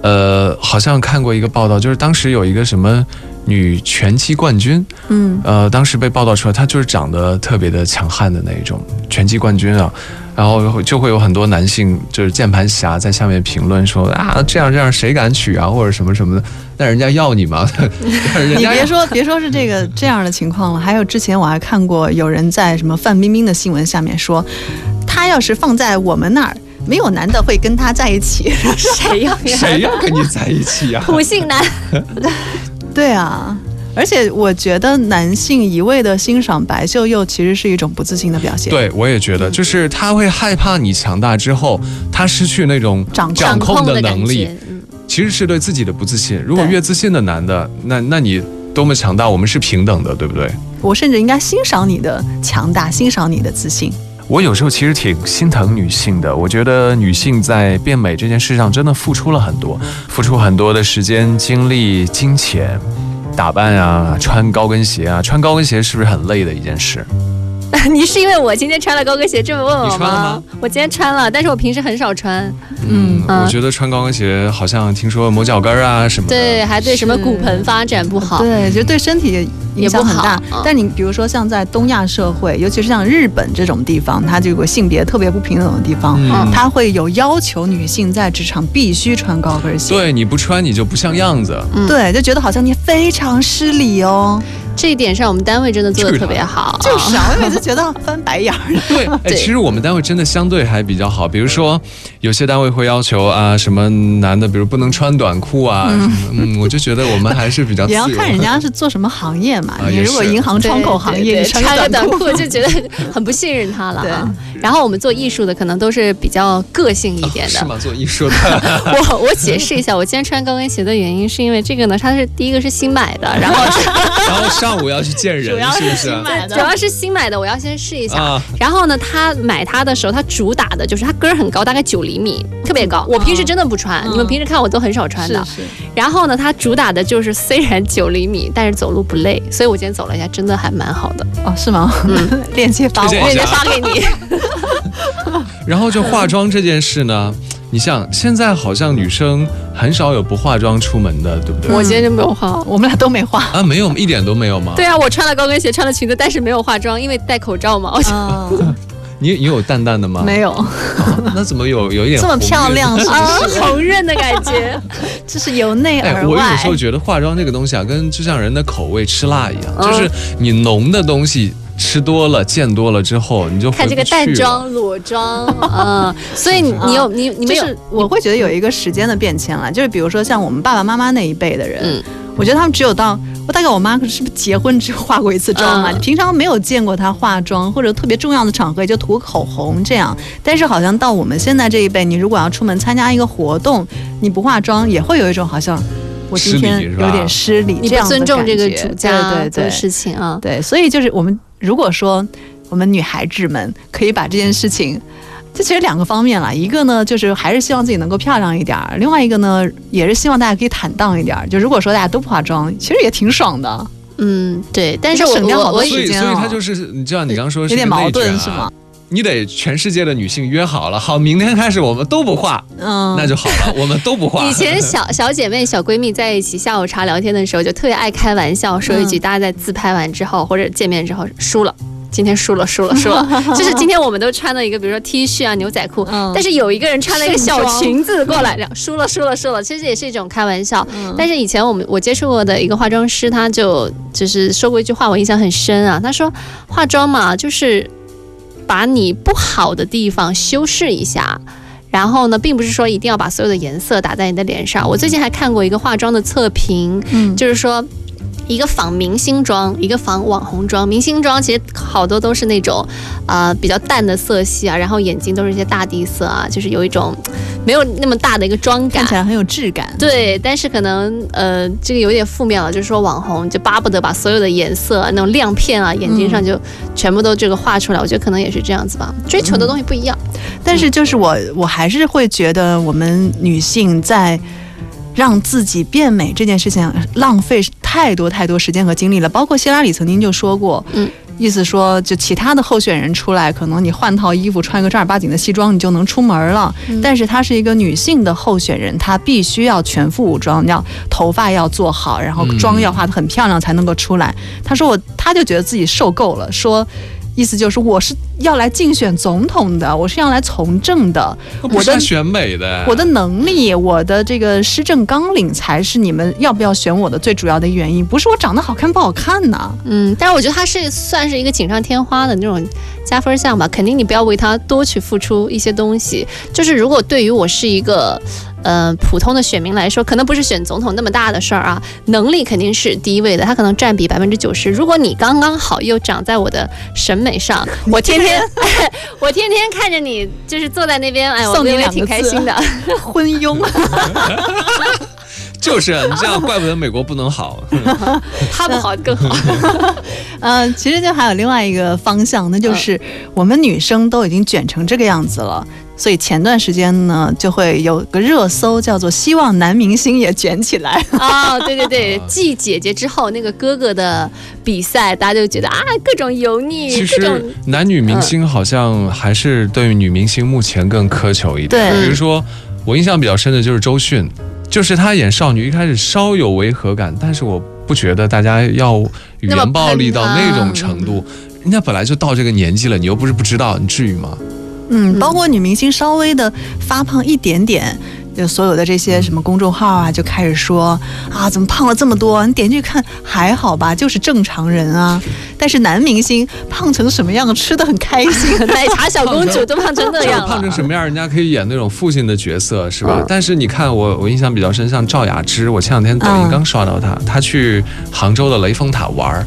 呃，好像看过一个报道，就是当时有一个什么女拳击冠军，嗯，呃，当时被报道出来，她就是长得特别的强悍的那一种拳击冠军啊，然后就会有很多男性就是键盘侠在下面评论说啊，这样这样谁敢娶啊，或者什么什么的，那人家要你吗？你别说别说是这个这样的情况了，还有之前我还看过有人在什么范冰冰的新闻下面说，她要是放在我们那儿。没有男的会跟他在一起，谁要谁要跟你在一起呀？普信男，对啊，而且我觉得男性一味的欣赏白秀幼，其实是一种不自信的表现。对，我也觉得，就是他会害怕你强大之后，他失去那种掌掌控的能力，其实是对自己的不自信。如果越自信的男的，那那你多么强大，我们是平等的，对不对？我甚至应该欣赏你的强大，欣赏你的自信。我有时候其实挺心疼女性的，我觉得女性在变美这件事上真的付出了很多，付出很多的时间、精力、金钱，打扮啊，穿高跟鞋啊，穿高跟鞋是不是很累的一件事？你是因为我今天穿了高跟鞋这么问我吗？我今天穿了，但是我平时很少穿。嗯，我觉得穿高跟鞋好像听说磨脚跟啊什么的，对，还对什么骨盆发展不好，对，就对身体影响很大。但你比如说像在东亚社会，尤其是像日本这种地方，它这个性别特别不平等的地方，它会有要求女性在职场必须穿高跟鞋。对，你不穿你就不像样子。对，就觉得好像你非常失礼哦。这一点上，我们单位真的做的特别好。就是啊，我每次觉得翻白眼儿。对，哎，其实我们单位真的相对还比较好。比如说，有些单位会要求啊，什么男的，比如不能穿短裤啊，嗯，我就觉得我们还是比较。也要看人家是做什么行业嘛。你如果银行窗口行业，你穿个短裤就觉得很不信任他了。对。然后我们做艺术的可能都是比较个性一点的。是吗？做艺术的。我我解释一下，我今天穿高跟鞋的原因是因为这个呢，它是第一个是新买的，然后 然后上。上午要去见人，主要是新买的，主要是新买的，我要先试一下。然后呢，他买它的时候，他主打的就是它跟儿很高，大概九厘米，特别高。我平时真的不穿，你们平时看我都很少穿的。然后呢，它主打的就是虽然九厘米，但是走路不累。所以我今天走了一下，真的还蛮好的。哦，是吗？嗯，链接发我，链接发给你。然后就化妆这件事呢？你像现在好像女生很少有不化妆出门的，对不对？我今天就没有化，我们俩都没化啊，没有一点都没有吗？对啊，我穿了高跟鞋，穿了裙子，但是没有化妆，因为戴口罩嘛。啊，你你有淡淡的吗？没有，那怎么有有一点这么漂亮啊？红润的感觉，这是由内而外。我有时候觉得化妆这个东西啊，跟就像人的口味吃辣一样，就是你浓的东西。吃多了，见多了之后，你就看这个淡妆、裸妆啊。所以你有你你们是，我会觉得有一个时间的变迁了。就是比如说像我们爸爸妈妈那一辈的人，嗯我觉得他们只有到我大概我妈是不是结婚之后化过一次妆嘛？平常没有见过她化妆，或者特别重要的场合也就涂口红这样。但是好像到我们现在这一辈，你如果要出门参加一个活动，你不化妆也会有一种好像我今天有点失礼，你不尊重这个主家对对事情啊。对，所以就是我们如果说我们女孩子们可以把这件事情。这其实两个方面了，一个呢就是还是希望自己能够漂亮一点儿，另外一个呢也是希望大家可以坦荡一点儿。就如果说大家都不化妆，其实也挺爽的。嗯，对。但是省掉好多时间所以他就是，你知道你刚说有点矛盾是吗？你得全世界的女性约好了，好，明天开始我们都不化，嗯，那就好了，我们都不化。以前小小姐妹、小闺蜜在一起下午茶聊天的时候，就特别爱开玩笑，说一句：大家在自拍完之后或者见面之后输了。今天输了，输了，输了。就 是今天我们都穿了一个，比如说 T 恤啊、牛仔裤，但是有一个人穿了一个小裙子过来，输了，输了，输了。其实也是一种开玩笑。但是以前我们我接触过的一个化妆师，他就就是说过一句话，我印象很深啊。他说化妆嘛，就是把你不好的地方修饰一下，然后呢，并不是说一定要把所有的颜色打在你的脸上。我最近还看过一个化妆的测评，嗯就是说。一个仿明星妆，一个仿网红妆。明星妆其实好多都是那种，呃，比较淡的色系啊，然后眼睛都是一些大地色啊，就是有一种没有那么大的一个妆感，看起来很有质感。对，但是可能呃，这个有点负面了，就是说网红就巴不得把所有的颜色那种亮片啊，眼睛上就全部都这个画出来。我觉得可能也是这样子吧，追求的东西不一样。但是就是我我还是会觉得我们女性在。让自己变美这件事情浪费太多太多时间和精力了。包括希拉里曾经就说过，嗯，意思说就其他的候选人出来，可能你换套衣服，穿个正儿八经的西装，你就能出门了。但是她是一个女性的候选人，她必须要全副武装，要头发要做好，然后妆要化得很漂亮才能够出来。她说我，她就觉得自己受够了，说。意思就是我是要来竞选总统的，我是要来从政的，我的选美的，我的能力，我的这个施政纲领才是你们要不要选我的最主要的原因，不是我长得好看不好看呢。嗯，但是我觉得他是算是一个锦上添花的那种加分项吧，肯定你不要为他多去付出一些东西。就是如果对于我是一个。嗯，普通的选民来说，可能不是选总统那么大的事儿啊，能力肯定是第一位的，他可能占比百分之九十。如果你刚刚好又长在我的审美上，我天天 我天天看着你，就是坐在那边，哎，我也挺开心的。昏庸，就是你这样，怪不得美国不能好，他不好更好。嗯，其实就还有另外一个方向，那就是我们女生都已经卷成这个样子了。所以前段时间呢，就会有个热搜，叫做“希望男明星也卷起来”。哦，对对对，继 姐姐之后那个哥哥的比赛，大家就觉得啊，各种油腻。其实男女明星好像还是对女明星目前更苛求一点。对，比如说我印象比较深的就是周迅，就是她演少女一开始稍有违和感，但是我不觉得大家要语言暴力到那种程度。人家本来就到这个年纪了，你又不是不知道，你至于吗？嗯，包括女明星稍微的发胖一点点，就所有的这些什么公众号啊，就开始说啊，怎么胖了这么多？你点进去看还好吧，就是正常人啊。但是男明星胖成什么样，吃的很开心，奶茶小公主都胖成那样了。胖成什么样，人家可以演那种父亲的角色，是吧？但是你看我，我印象比较深，像赵雅芝，我前两天抖音刚刷到她，她去杭州的雷峰塔玩儿，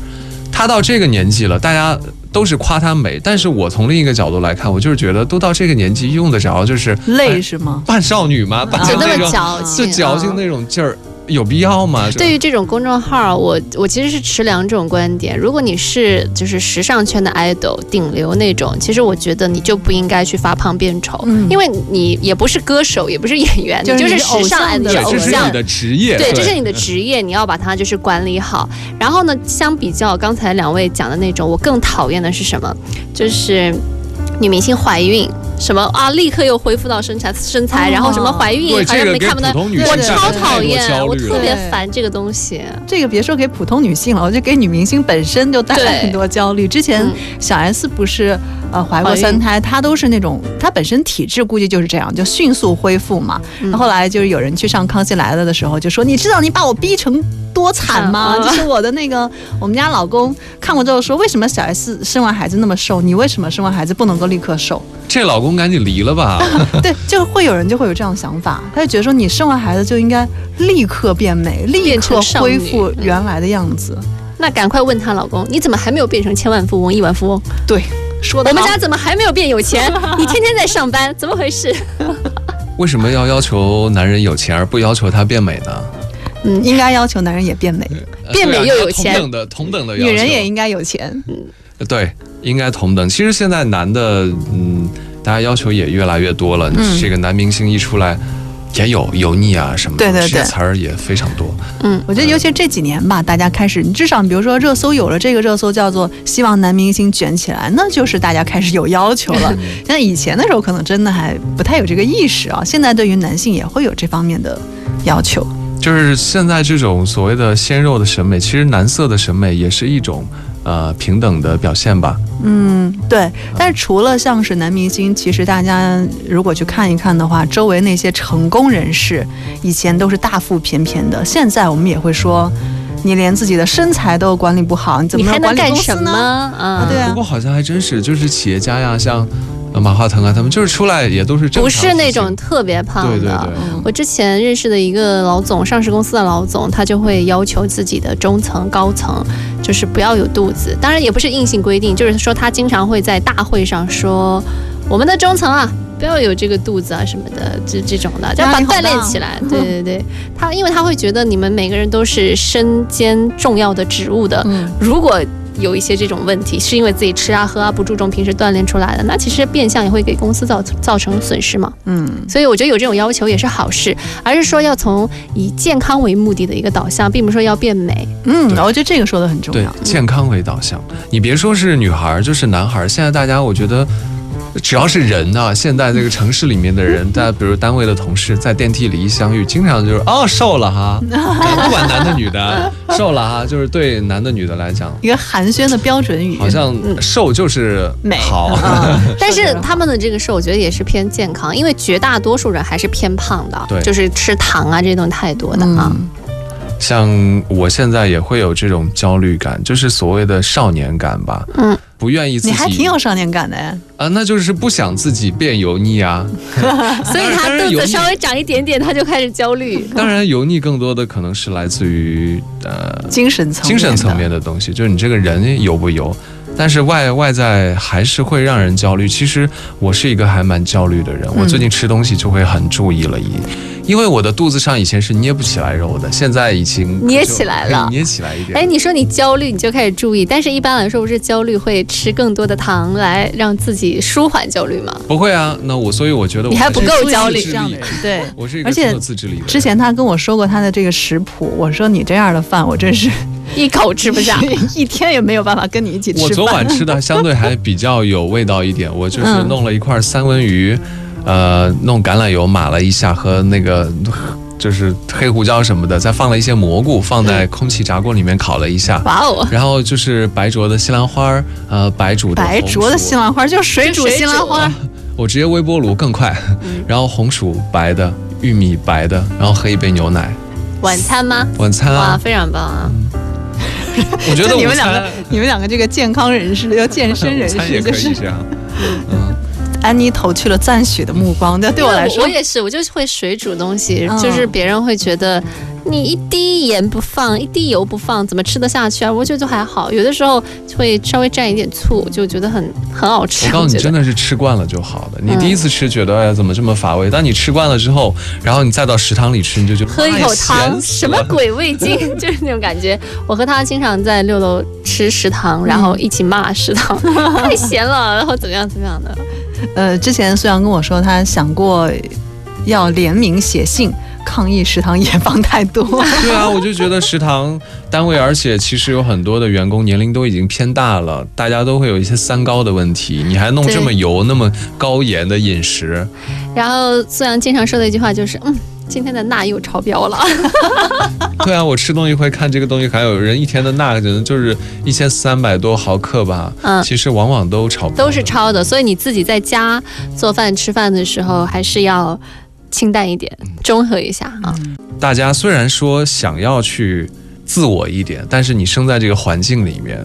她到这个年纪了，大家。都是夸她美，但是我从另一个角度来看，我就是觉得都到这个年纪，用得着就是累是吗？扮少女吗？扮就那么矫情，就矫情那种劲儿。有必要吗？对于这种公众号，我我其实是持两种观点。如果你是就是时尚圈的 idol 顶流那种，其实我觉得你就不应该去发胖变丑，因为你也不是歌手，也不是演员，你就是时尚 idol，这是你的职业。对，这是你的职业，你要把它就是管理好。然后呢，相比较刚才两位讲的那种，我更讨厌的是什么？就是女明星怀孕。什么啊！立刻又恢复到身材身材，然后什么怀孕好像没看不到，我超讨厌，我特别烦这个东西。这个别说给普通女性了，我就给女明星本身就带来很多焦虑。之前小 S 不是呃怀过三胎，她都是那种她本身体质估计就是这样，就迅速恢复嘛。后来就是有人去上《康熙来了》的时候就说：“你知道你把我逼成。”多惨吗？就是我的那个我们家老公看过之后说，为什么小 S 生完孩子那么瘦，你为什么生完孩子不能够立刻瘦？这老公赶紧离了吧。对，就会有人就会有这样的想法，他就觉得说你生完孩子就应该立刻变美，立刻恢复原来的样子。那赶快问她老公，你怎么还没有变成千万富翁、亿万富翁？对，说的我们家怎么还没有变有钱？你天天在上班，怎么回事？为什么要要求男人有钱而不要求他变美呢？嗯，应该要求男人也变美，变美又有钱，同等的同等的，女人也应该有钱。嗯，对，应该同等。其实现在男的，嗯，大家要求也越来越多了。这个男明星一出来。也有油腻啊什么的，对对对，词儿也非常多。嗯，我觉得尤其这几年吧，大家开始，你至少比如说热搜有了这个热搜叫做“希望男明星卷起来”，那就是大家开始有要求了。像以前的时候，可能真的还不太有这个意识啊。现在对于男性也会有这方面的要求。就是现在这种所谓的鲜肉的审美，其实男色的审美也是一种。呃，平等的表现吧。嗯，对。但是除了像是男明星，其实大家如果去看一看的话，周围那些成功人士，以前都是大腹便便的，现在我们也会说，你连自己的身材都管理不好，你怎么能管理公司呢？啊，对啊。不过好像还真是，就是企业家呀，像。马化腾啊，他们就是出来也都是不是那种特别胖的。对对对。我之前认识的一个老总，上市公司的老总，他就会要求自己的中层、高层，就是不要有肚子。当然也不是硬性规定，就是说他经常会在大会上说，我们的中层啊，不要有这个肚子啊什么的，这这种的，要把锻炼起来。对对对，他因为他会觉得你们每个人都是身兼重要的职务的，如果。有一些这种问题，是因为自己吃啊喝啊不注重平时锻炼出来的，那其实变相也会给公司造造成损失嘛。嗯，所以我觉得有这种要求也是好事，而是说要从以健康为目的的一个导向，并不是说要变美。嗯，我觉得这个说的很重要。对，健康为导向，你别说是女孩，就是男孩，现在大家我觉得。只要是人啊，现在这个城市里面的人，大家比如单位的同事，在电梯里一相遇，经常就是哦瘦了哈，不管男的女的，瘦了哈，就是对男的女的来讲，一个寒暄的标准语，好像瘦就是美好。但是他们的这个瘦，我觉得也是偏健康，因为绝大多数人还是偏胖的，对，就是吃糖啊这些东西太多的啊。像我现在也会有这种焦虑感，就是所谓的少年感吧。嗯。不愿意自己，你还挺有少年感的呀！啊，那就是不想自己变油腻啊，所以他肚子稍微长一点点，他就开始焦虑。当然，油腻更多的可能是来自于呃精神层精神层面的东西，就是你这个人油不油。但是外外在还是会让人焦虑。其实我是一个还蛮焦虑的人，我最近吃东西就会很注意了，已。因为我的肚子上以前是捏不起来肉的，现在已经捏起来了，捏起来一点。哎，你说你焦虑，你就开始注意，但是一般来说，不是焦虑会吃更多的糖来让自己舒缓焦虑吗？不会啊，那我所以我觉得你还不够焦虑这样的人，对，我是一个有自制力的。之前他跟我说过他的这个食谱，我说你这样的饭，我真是。一口吃不下，一天也没有办法跟你一起吃。我昨晚吃的相对还比较有味道一点，我就是弄了一块三文鱼，呃，弄橄榄油码了一下，和那个就是黑胡椒什么的，再放了一些蘑菇，放在空气炸锅里面烤了一下。哇哦！然后就是白灼的西兰花，呃，白煮的白灼的西兰花，就是水煮西兰花。我直接微波炉更快。然后红薯白的，玉米白的，然后喝一杯牛奶。晚餐吗？晚餐啊，非常棒啊。我觉得 你们两个，你们两个这个健康人士，要健身人士，就是这样。嗯，安妮投去了赞许的目光。但对我来说，我也是，我就会水煮东西，就是别人会觉得。你一滴盐不放，一滴油不放，怎么吃得下去啊？我觉得就还好，有的时候会稍微蘸一点醋，就觉得很很好吃。我告诉你，真的是吃惯了就好了。你第一次吃觉得哎呀怎么这么乏味，当你吃惯了之后，然后你再到食堂里吃，你就觉得喝一口汤什么鬼味精，就是那种感觉。我和他经常在六楼吃食堂，然后一起骂食堂 太咸了，然后怎么样怎么样的。呃，之前苏阳跟我说他想过要联名写信。抗议食堂 盐放太多。对啊，我就觉得食堂单位，而且其实有很多的员工年龄都已经偏大了，大家都会有一些三高的问题。你还弄这么油、那么高盐的饮食。然后苏阳经常说的一句话就是：“嗯，今天的钠又超标了。”对啊，我吃东西会看这个东西，还有人一天的钠可能就是一千三百多毫克吧。嗯，其实往往都超标，都是超的。所以你自己在家做饭吃饭的时候，还是要。清淡一点，中和一下啊！大家虽然说想要去自我一点，但是你生在这个环境里面，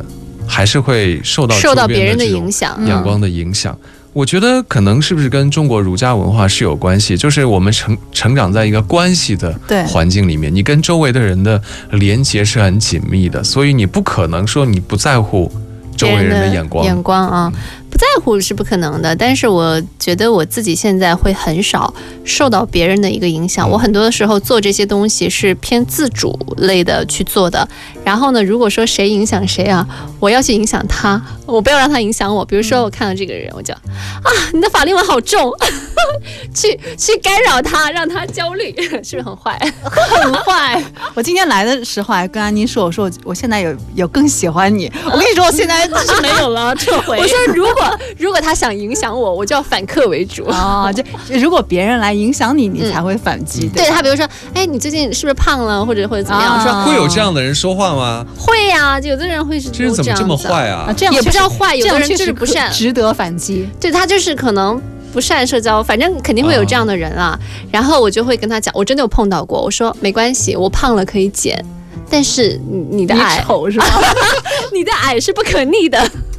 还是会受到受到别人的影响，阳光的影响。我觉得可能是不是跟中国儒家文化是有关系，就是我们成成长在一个关系的环境里面，你跟周围的人的连接是很紧密的，所以你不可能说你不在乎周围人人的眼光。眼光啊，不在乎是不可能的。但是我觉得我自己现在会很少受到别人的一个影响。嗯我很多的时候做这些东西是偏自主类的去做的。然后呢，如果说谁影响谁啊，我要去影响他，我不要让他影响我。比如说我看到这个人，我就啊，你的法令纹好重，去去干扰他，让他焦虑，是不是很坏？很坏。我今天来的时候还跟安妮说，我说我我现在有有更喜欢你。我跟你说，我现在 是没有了，撤回。我说如果如果他想影响我，我就要反客为主。哦，这如果别人来影响你，你才会反击。吧对他，比如说，哎，你最近是不是胖了，或者或者怎么样？啊说会有这样的人说话吗？会呀、有的人会是这人怎么这么坏啊啊，？这样也不知道坏，有的人就是不善，值得反击。对他就是可能不善社交，反正肯定会有这样的人啊。然后我就会跟他讲，我真的有碰到过，我说没关系，我胖了可以减，但是你你的你矮，丑是吧？你的矮是不可逆的，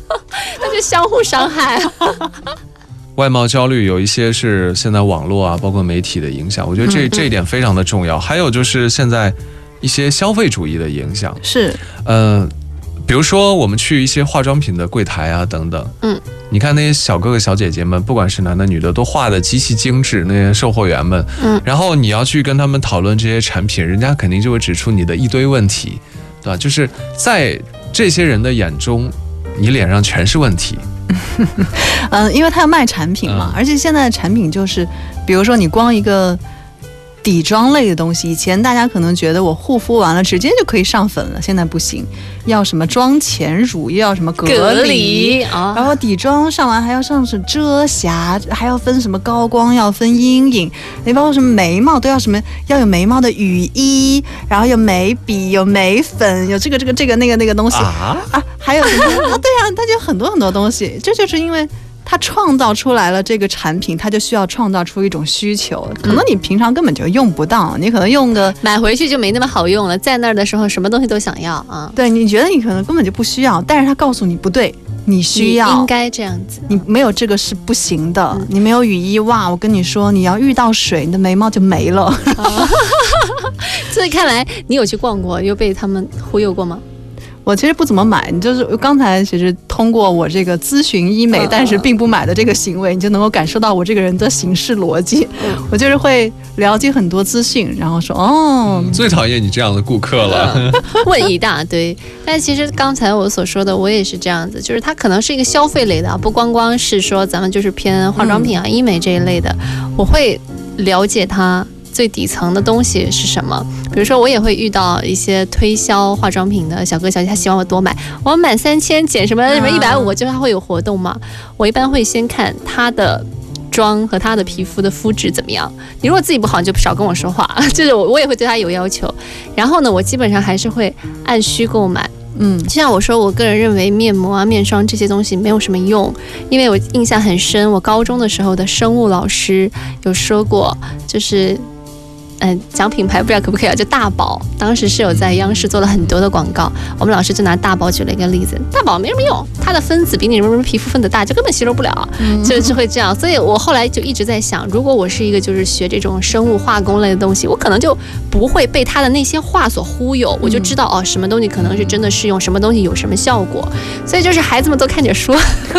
那就相互伤害。外貌焦虑有一些是现在网络啊，包括媒体的影响，我觉得这这一点非常的重要。还有就是现在一些消费主义的影响，是，呃，比如说我们去一些化妆品的柜台啊等等，嗯，你看那些小哥哥小姐姐们，不管是男的女的，都画的极其精致，那些售货员们，嗯。然后你要去跟他们讨论这些产品，人家肯定就会指出你的一堆问题，对吧？就是在这些人的眼中，你脸上全是问题，嗯，因为他要卖产品嘛，嗯。而且现在的产品就是，比如说你光一个底妆类的东西，以前大家可能觉得我护肤完了直接就可以上粉了，现在不行，要什么妆前乳，又要什么隔隔离。离啊，然后底妆上完还要上是遮瑕，还要分什么高光，要分阴影，你包括什么眉毛都要什么，要有眉毛的雨衣，然后有眉笔，有眉粉，有这个这个这个那个那个东西啊啊，还有什么啊？对啊，它就有很多很多东西，这就是因为。它创造出来了这个产品，它就需要创造出一种需求，可能你平常根本就用不到，你可能用个，买回去就没那么好用了，在那儿的时候什么东西都想要啊，对，你觉得你可能根本就不需要，但是他告诉你不对，你需要，你应该这样子。你没有这个是不行的，嗯你没有雨衣袜！我跟你说，你要遇到水，你的眉毛就没了。所以看来你有去逛过，又被他们忽悠过吗？我其实不怎么买，你就是刚才其实通过我这个咨询医美，嗯但是并不买的这个行为，你就能够感受到我这个人的行事逻辑。嗯我就是会了解很多资讯，然后说哦，最讨厌你这样的顾客了。问一大堆。但其实刚才我所说的，我也是这样子，就是它可能是一个消费类的啊，不光光是说咱们就是偏化妆品啊、医美这一类的，我会了解它。最底层的东西是什么？比如说，我也会遇到一些推销化妆品的小哥小姐，他希望我多买，我满三千减什么什么一百五，就是他会有活动嘛。我一般会先看他的妆和他的皮肤的肤质怎么样。你如果自己不好，你就少跟我说话。就是我我也会对他有要求。然后呢，我基本上还是会按需购买。嗯就像我说，我个人认为面膜啊、面霜这些东西没有什么用，因为我印象很深，我高中的时候的生物老师有说过，就是。嗯，讲品牌不知道可不可以啊？就大宝，当时是有在央视做了很多的广告。我们老师就拿大宝举了一个例子，大宝没什么用，它的分子比你什么什么皮肤分子大，就根本吸收不了，就是会这样。所以我后来就一直在想，如果我是一个就是学这种生物化工类的东西，我可能就不会被他的那些话所忽悠，我就知道哦，什么东西可能是真的适用，什么东西有什么效果。所以就是孩子们多看点书，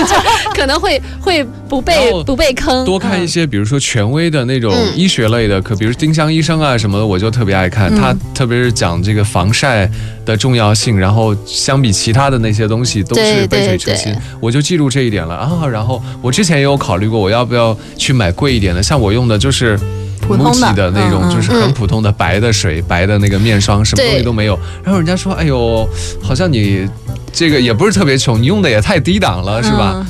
可能会会不被不被坑。多看一些，比如说权威的那种嗯医学类的，可比如丁香医生啊什么的，我就特别爱看。嗯他特别是讲这个防晒的重要性，然后相比其他的那些东西都是杯水车薪，我就记住这一点了啊。然后我之前也有考虑过，我要不要去买贵一点的，像我用的就是。普通的那种，就是很普通的白的水、白的那个面霜，什么东西都没有。然后人家说：“哎呦，好像你这个也不是特别穷，你用的也太低档了，是吧？”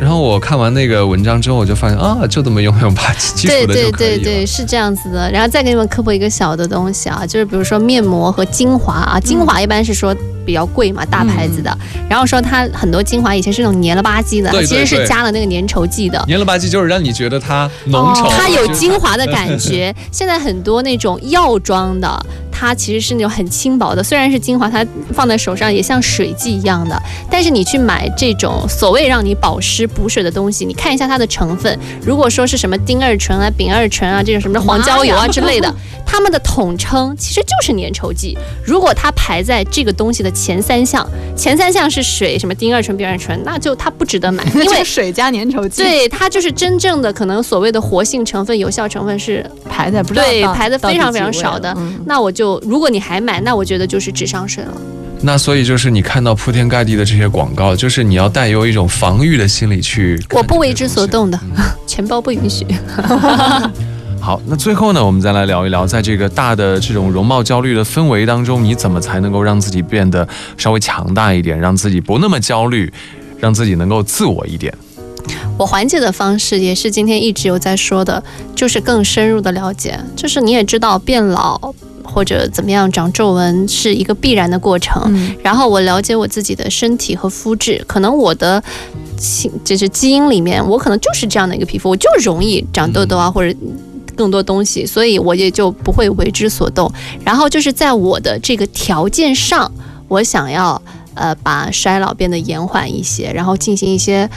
嗯然后我看完那个文章之后，我就发现啊，就这么用用吧，基对对础的就可以了。对对，是这样子的。然后再给你们科普一个小的东西啊，就是比如说面膜和精华啊，精华一般是说比较贵嘛，大牌子的。然后说它很多精华以前是那种黏了吧唧的，其实是加了那个粘稠剂的。黏了吧唧就是让你觉得它浓稠，它有精华的感觉。现在很多那种药妆的。它其实是那种很轻薄的，虽然是精华，它放在手上也像水剂一样的。但是你去买这种所谓让你保湿补水的东西，你看一下它的成分，如果说是什么丁二醇啊、丙二醇啊这种什么黄焦油啊之类的，它们的统称其实就是粘稠剂。如果它排在这个东西的前三项，前三项是水，什么丁二醇、丙二醇，那就它不值得买，因为水加粘稠剂。对，它就是真正的可能所谓的活性成分、有效成分是排在不知道对排的非常非常少的，那我就。如果你还买，那我觉得就是智商税了。那所以就是你看到铺天盖地的这些广告，就是你要带有一种防御的心理去。我不为之所动的，钱包不允许。好，那最后呢，我们再来聊一聊，在这个大的这种容貌焦虑的氛围当中，你怎么才能够让自己变得稍微强大一点，让自己不那么焦虑，让自己能够自我一点？我缓解的方式也是今天一直有在说的，就是更深入的了解。就是你也知道，变老或者怎么样长皱纹是一个必然的过程。然后我了解我自己的身体和肤质，可能我的性就是基因里面，我可能就是这样的一个皮肤，我就容易长痘痘啊，或者更多东西，所以我也就不会为之所动。然后就是在我的这个条件上，我想要呃把衰老变得延缓一些，然后进行一些。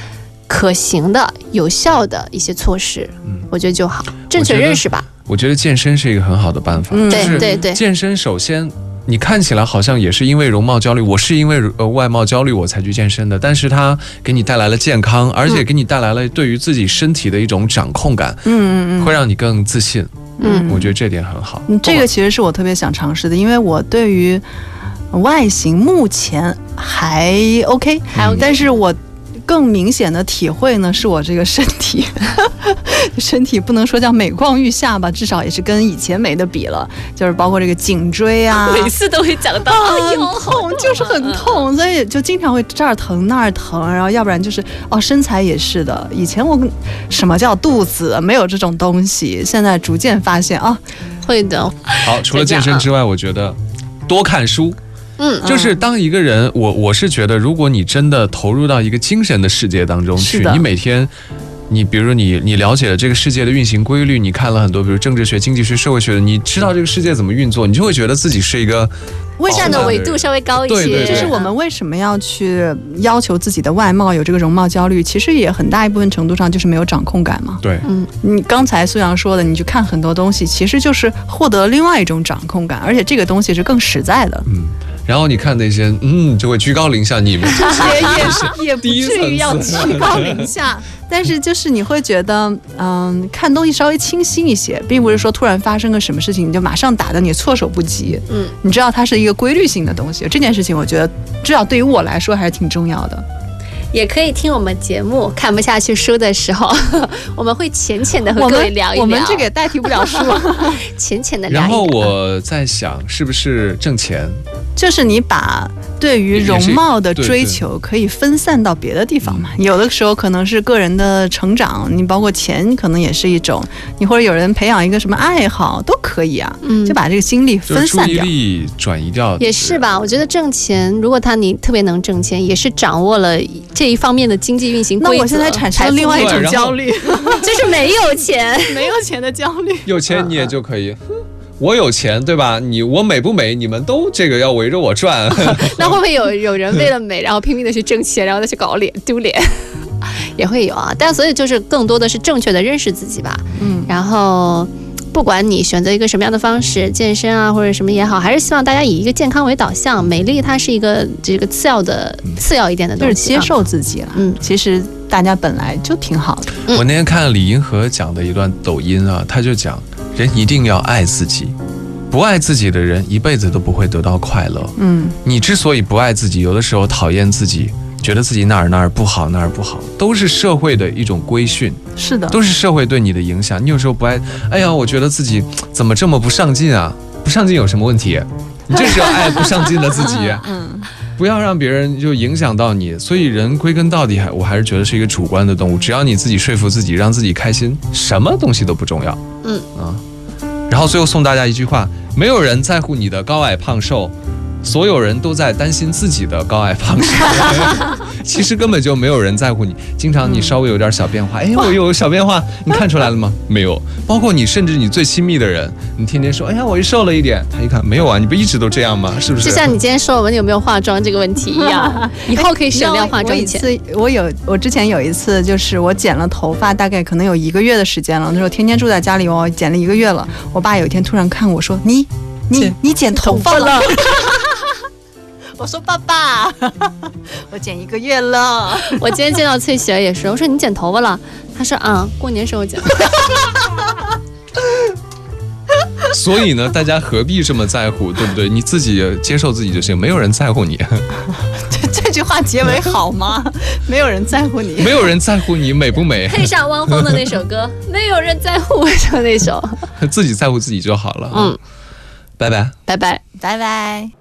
可行的、有效的一些措施，嗯，我觉得就好，正确认识吧。我觉得健身是一个很好的办法。对对对，健身首先你看起来好像也是因为容貌焦虑，我是因为呃外貌焦虑我才去健身的，但是它给你带来了健康，而且给你带来了对于自己身体的一种掌控感，嗯嗯嗯，会让你更自信。嗯，我觉得这点很好。这个其实是我特别想尝试的，因为我对于外形目前还 OK，还 OK，但是我。更明显的体会呢，是我这个身体，身体不能说叫每况愈下吧，至少也是跟以前没得比了。就是包括这个颈椎啊，每次都会讲到，很痛，就是很痛，所以就经常会这儿疼那儿疼，然后要不然就是哦，身材也是的。以前我什么叫肚子，没有这种东西，现在逐渐发现啊，会的。好，除了健身之外，我觉得多看书。嗯，就是当一个人，我我是觉得，如果你真的投入到一个精神的世界当中去，你每天，你比如说你你了解了这个世界的运行规律，你看了很多，比如政治学、经济学、社会学的，你知道这个世界怎么运作，你就会觉得自己是一个站的纬度稍微高一些。对对，就是我们为什么要去要求自己的外貌有这个容貌焦虑，其实也很大一部分程度上就是没有掌控感嘛。对，嗯，你刚才苏阳说的，你去看很多东西，其实就是获得另外一种掌控感，而且这个东西是更实在的。嗯。然后你看那些，嗯，就会居高临下。你们 也也 也不至于要居高临下，但是就是你会觉得，嗯，看东西稍微清晰一些，并不是说突然发生个什么事情你就马上打的你措手不及。嗯，你知道它是一个规律性的东西，这件事情我觉得至少对于我来说还是挺重要的。也可以听我们节目，看不下去书的时候，我们会浅浅的和各位聊一聊。我们这个也代替不了书，浅浅的聊。然后我在想，是不是挣钱？就是你把。对于容貌的追求可以分散到别的地方嘛？有的时候可能是个人的成长，你包括钱可能也是一种，你或者有人培养一个什么爱好都可以啊。嗯，就把这个精力分散掉，注意力转移掉也是吧？我觉得挣钱，如果他你特别能挣钱，也是掌握了这一方面的经济运行规则。那我现在产生了另外一种焦虑，就是没有钱，没有钱的焦虑。有钱你也就可以。我有钱，对吧？你我美不美？你们都这个要围着我转。那会不会有有人为了美，然后拼命的去挣钱，然后再去搞脸丢脸？也会有啊。但所以就是更多的是正确的认识自己吧。嗯。然后不管你选择一个什么样的方式，健身啊或者什么也好，还是希望大家以一个健康为导向。美丽它是一个这个次要的、次要一点的东西。就是接受自己了。嗯。其实大家本来就挺好的。我那天看李银河讲的一段抖音啊，他就讲。人一定要爱自己，不爱自己的人一辈子都不会得到快乐。嗯，你之所以不爱自己，有的时候讨厌自己，觉得自己哪儿哪儿不好哪儿不好，都是社会的一种规训。是的，都是社会对你的影响。你有时候不爱，哎呀，我觉得自己怎么这么不上进啊？不上进有什么问题？你就是要爱不上进的自己。嗯，不要让别人就影响到你。所以人归根到底还我还是觉得是一个主观的动物。只要你自己说服自己，让自己开心，什么东西都不重要。嗯啊，然后最后送大家一句话：没有人在乎你的高矮胖瘦，所有人都在担心自己的高矮胖瘦，其实根本就没有人在乎你。经常你稍微有点小变化，哎，我有小变化，你看出来了吗？没有。包括你，甚至你最亲密的人，你天天说，哎呀，我又瘦了一点，他一看，没有啊，你不一直都这样吗？是不是？就像你今天说我们有没有化妆这个问题一样，以后可以省掉化妆钱。我有，我之前有一次，就是我剪了头发，大概可能有一个月的时间了。那时候天天住在家里哦，剪了一个月了。我爸有一天突然看我说：“你，你，你剪头发了？”我说：“爸爸，我剪一个月了。”我今天见到翠喜儿也是，我说：“你剪头发了？”他说：“啊，过年时候剪。”所以呢，大家何必这么在乎，对不对？你自己接受自己就行，没有人在乎你。这这句话结尾好吗？没有人在乎你，没有人在乎你美不美。配上汪峰的那首歌，没有人在乎我唱那首，自己在乎自己就好了。嗯，拜拜，拜拜，拜拜。